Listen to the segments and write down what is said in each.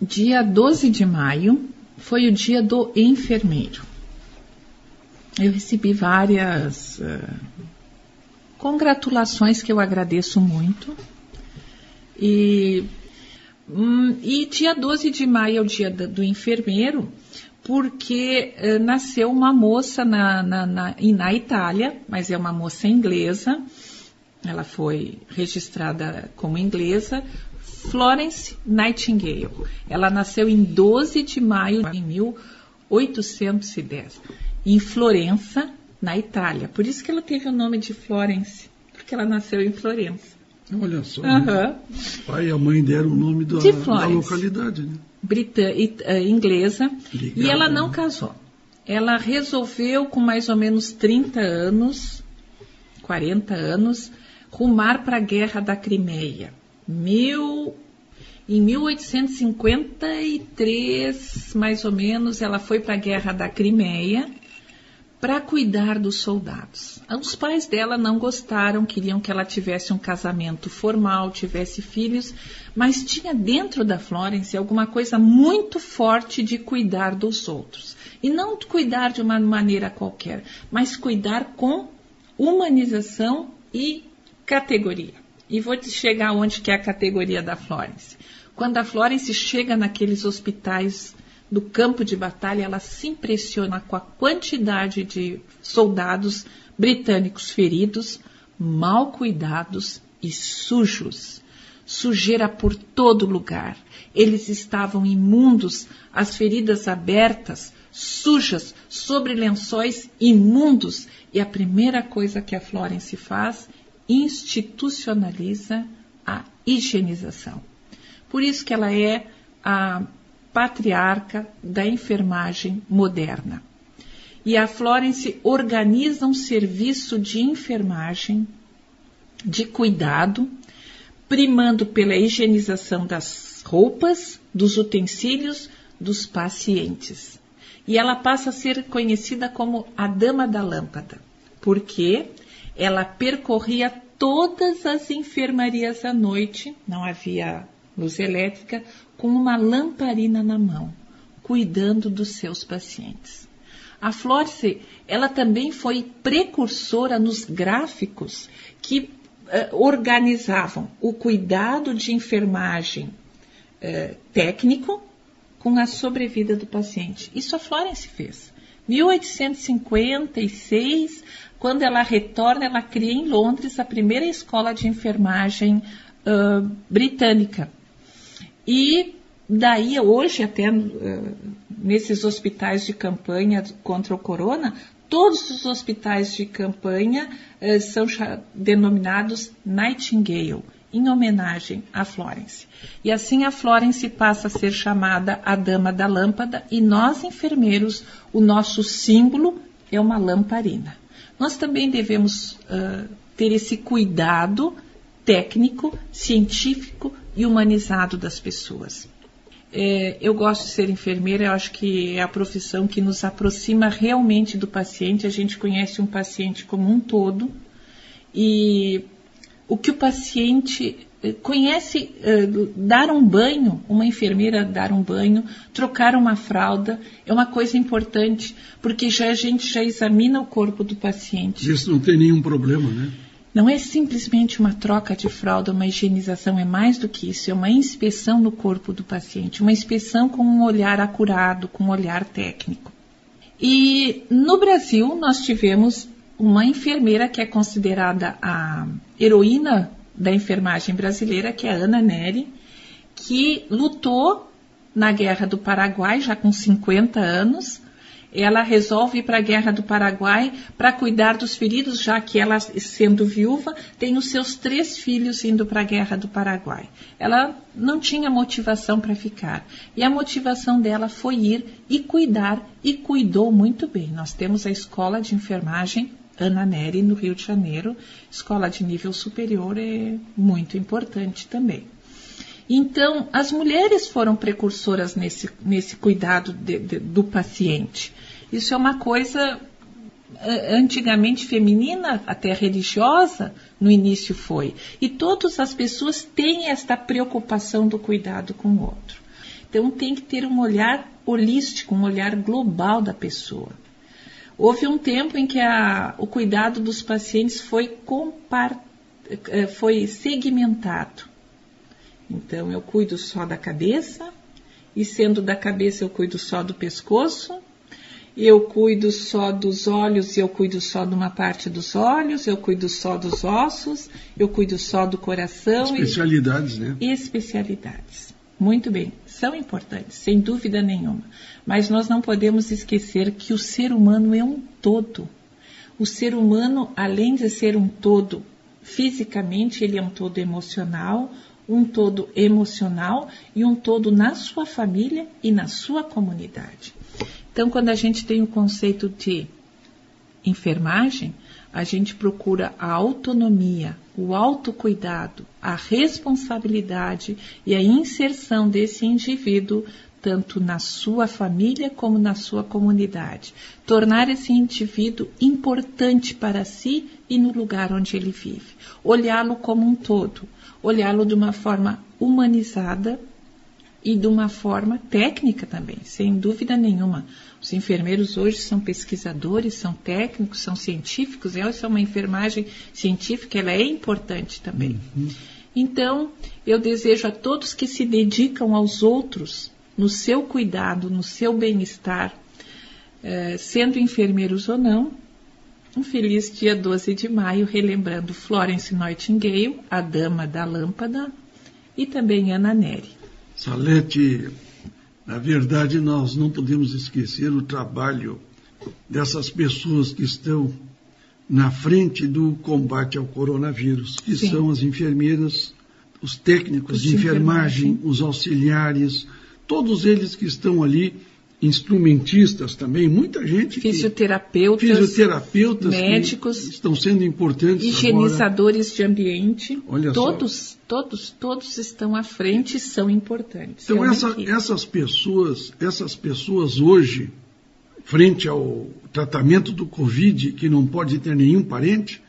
dia 12 de maio foi o dia do enfermeiro. Eu recebi várias uh, congratulações que eu agradeço muito. E, hum, e dia 12 de maio é o dia do, enfermeiro, porque uh, nasceu uma moça na, na, na, na Itália, mas é uma moça inglesa, ela foi registrada como inglesa, Florence Nightingale. Ela nasceu em 12 de maio de 1810, em Florença, na Itália. Por isso que ela teve o nome de Florence, porque ela nasceu em Florença. Olha só. Uhum. Né? O pai e a mãe deram o nome da, da localidade, né? Britã, uh, inglesa. Ligada, e ela não né? casou. Ela resolveu, com mais ou menos 30 anos, 40 anos, rumar para a Guerra da Crimeia. Em 1853, mais ou menos, ela foi para a Guerra da Crimeia para cuidar dos soldados. Os pais dela não gostaram, queriam que ela tivesse um casamento formal, tivesse filhos, mas tinha dentro da Florence alguma coisa muito forte de cuidar dos outros. E não cuidar de uma maneira qualquer, mas cuidar com humanização e categoria. E vou te chegar onde que é a categoria da Florence. Quando a Florence chega naqueles hospitais do campo de batalha, ela se impressiona com a quantidade de soldados britânicos feridos, mal cuidados e sujos. Sujeira por todo lugar. Eles estavam imundos, as feridas abertas, sujas, sobre lençóis imundos. E a primeira coisa que a Florence faz institucionaliza a higienização. Por isso que ela é a patriarca da enfermagem moderna. E a Florence organiza um serviço de enfermagem, de cuidado, primando pela higienização das roupas, dos utensílios dos pacientes. E ela passa a ser conhecida como a Dama da Lâmpada, porque ela percorria todas as enfermarias à noite, não havia luz elétrica, com uma lamparina na mão, cuidando dos seus pacientes. A Florce, ela também foi precursora nos gráficos que uh, organizavam o cuidado de enfermagem uh, técnico com a sobrevida do paciente. Isso a Florence fez. 1856, quando ela retorna, ela cria em Londres a primeira escola de enfermagem uh, britânica. E daí, hoje, até uh, nesses hospitais de campanha contra o corona, todos os hospitais de campanha uh, são denominados Nightingale, em homenagem a Florence. E assim a Florence passa a ser chamada a Dama da Lâmpada e nós, enfermeiros, o nosso símbolo é uma lamparina. Nós também devemos uh, ter esse cuidado técnico, científico e humanizado das pessoas. É, eu gosto de ser enfermeira, eu acho que é a profissão que nos aproxima realmente do paciente. A gente conhece um paciente como um todo e o que o paciente conhece uh, dar um banho, uma enfermeira dar um banho, trocar uma fralda, é uma coisa importante, porque já a gente já examina o corpo do paciente. Isso não tem nenhum problema, né? Não é simplesmente uma troca de fralda, uma higienização, é mais do que isso, é uma inspeção no corpo do paciente, uma inspeção com um olhar acurado, com um olhar técnico. E no Brasil nós tivemos uma enfermeira que é considerada a heroína da enfermagem brasileira, que é Ana Neri, que lutou na Guerra do Paraguai, já com 50 anos. Ela resolve ir para a Guerra do Paraguai para cuidar dos feridos, já que ela, sendo viúva, tem os seus três filhos indo para a Guerra do Paraguai. Ela não tinha motivação para ficar. E a motivação dela foi ir e cuidar, e cuidou muito bem. Nós temos a escola de enfermagem Ana Neri, no Rio de Janeiro, escola de nível superior é muito importante também. Então, as mulheres foram precursoras nesse, nesse cuidado de, de, do paciente. Isso é uma coisa antigamente feminina, até religiosa, no início foi. E todas as pessoas têm esta preocupação do cuidado com o outro. Então tem que ter um olhar holístico, um olhar global da pessoa. Houve um tempo em que a, o cuidado dos pacientes foi, eh, foi segmentado. Então eu cuido só da cabeça, e sendo da cabeça eu cuido só do pescoço, eu cuido só dos olhos e eu cuido só de uma parte dos olhos, eu cuido só dos ossos, eu cuido só do coração. Especialidades, e, né? Especialidades. Muito bem, são importantes, sem dúvida nenhuma. Mas nós não podemos esquecer que o ser humano é um todo. O ser humano, além de ser um todo fisicamente, ele é um todo emocional, um todo emocional e um todo na sua família e na sua comunidade. Então, quando a gente tem o conceito de enfermagem, a gente procura a autonomia, o autocuidado, a responsabilidade e a inserção desse indivíduo tanto na sua família como na sua comunidade. Tornar esse indivíduo importante para si e no lugar onde ele vive. Olhá-lo como um todo, olhá-lo de uma forma humanizada e de uma forma técnica também, sem dúvida nenhuma. Os enfermeiros hoje são pesquisadores, são técnicos, são científicos, essa é uma enfermagem científica, ela é importante também. Uhum. Então, eu desejo a todos que se dedicam aos outros, no seu cuidado, no seu bem-estar, eh, sendo enfermeiros ou não, um feliz dia 12 de maio, relembrando Florence Nightingale, a dama da lâmpada, e também Ana Neri. Salete, na verdade, nós não podemos esquecer o trabalho dessas pessoas que estão na frente do combate ao coronavírus, que Sim. são as enfermeiras, os técnicos de enfermagem, enfermagem, os auxiliares, todos eles que estão ali instrumentistas também, muita gente. Fisioterapeutas, fisioterapeutas médicos, estão sendo importantes. Higienizadores agora. de ambiente. Olha todos, só. todos, todos estão à frente e são importantes. Então essa, essas pessoas, essas pessoas hoje, frente ao tratamento do Covid, que não pode ter nenhum parente,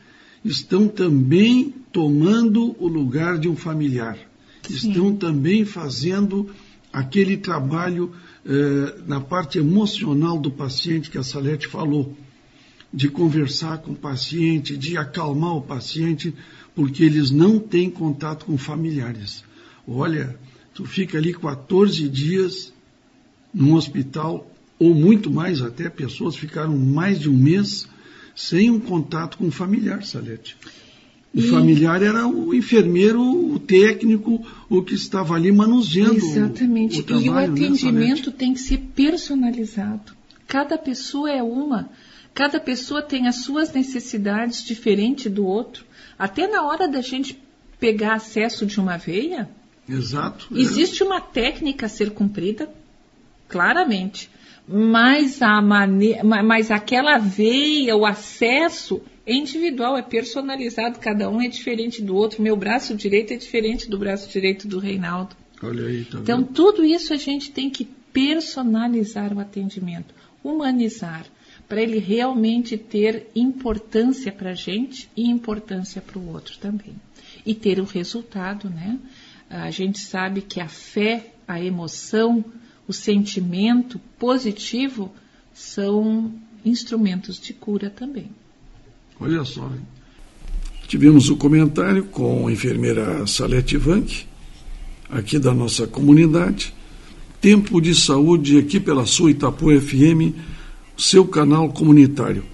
estão também tomando o lugar de um familiar. Sim. Estão também fazendo aquele trabalho eh, na parte emocional do paciente que a Salete falou, de conversar com o paciente, de acalmar o paciente, porque eles não têm contato com familiares. Olha, tu fica ali 14 dias num hospital, ou muito mais até, pessoas ficaram mais de um mês sem um contato com o familiar, Salete. O e... familiar era o enfermeiro, o técnico, o que estava ali manuseando. Exatamente. O, o trabalho, e o né, atendimento né, tem que ser personalizado. Cada pessoa é uma. Cada pessoa tem as suas necessidades diferentes do outro. Até na hora da gente pegar acesso de uma veia. Exato. É. Existe é. uma técnica a ser cumprida, claramente. Mas, a mane... mas aquela veia, o acesso, é individual, é personalizado, cada um é diferente do outro. Meu braço direito é diferente do braço direito do Reinaldo. Olha aí, tá Então, vendo? tudo isso a gente tem que personalizar o atendimento, humanizar, para ele realmente ter importância para a gente e importância para o outro também. E ter o resultado, né? A gente sabe que a fé, a emoção, o sentimento positivo são instrumentos de cura também. Olha só. Hein? Tivemos o um comentário com a enfermeira Salete Vanck, aqui da nossa comunidade. Tempo de saúde aqui pela sua Itapu FM, seu canal comunitário.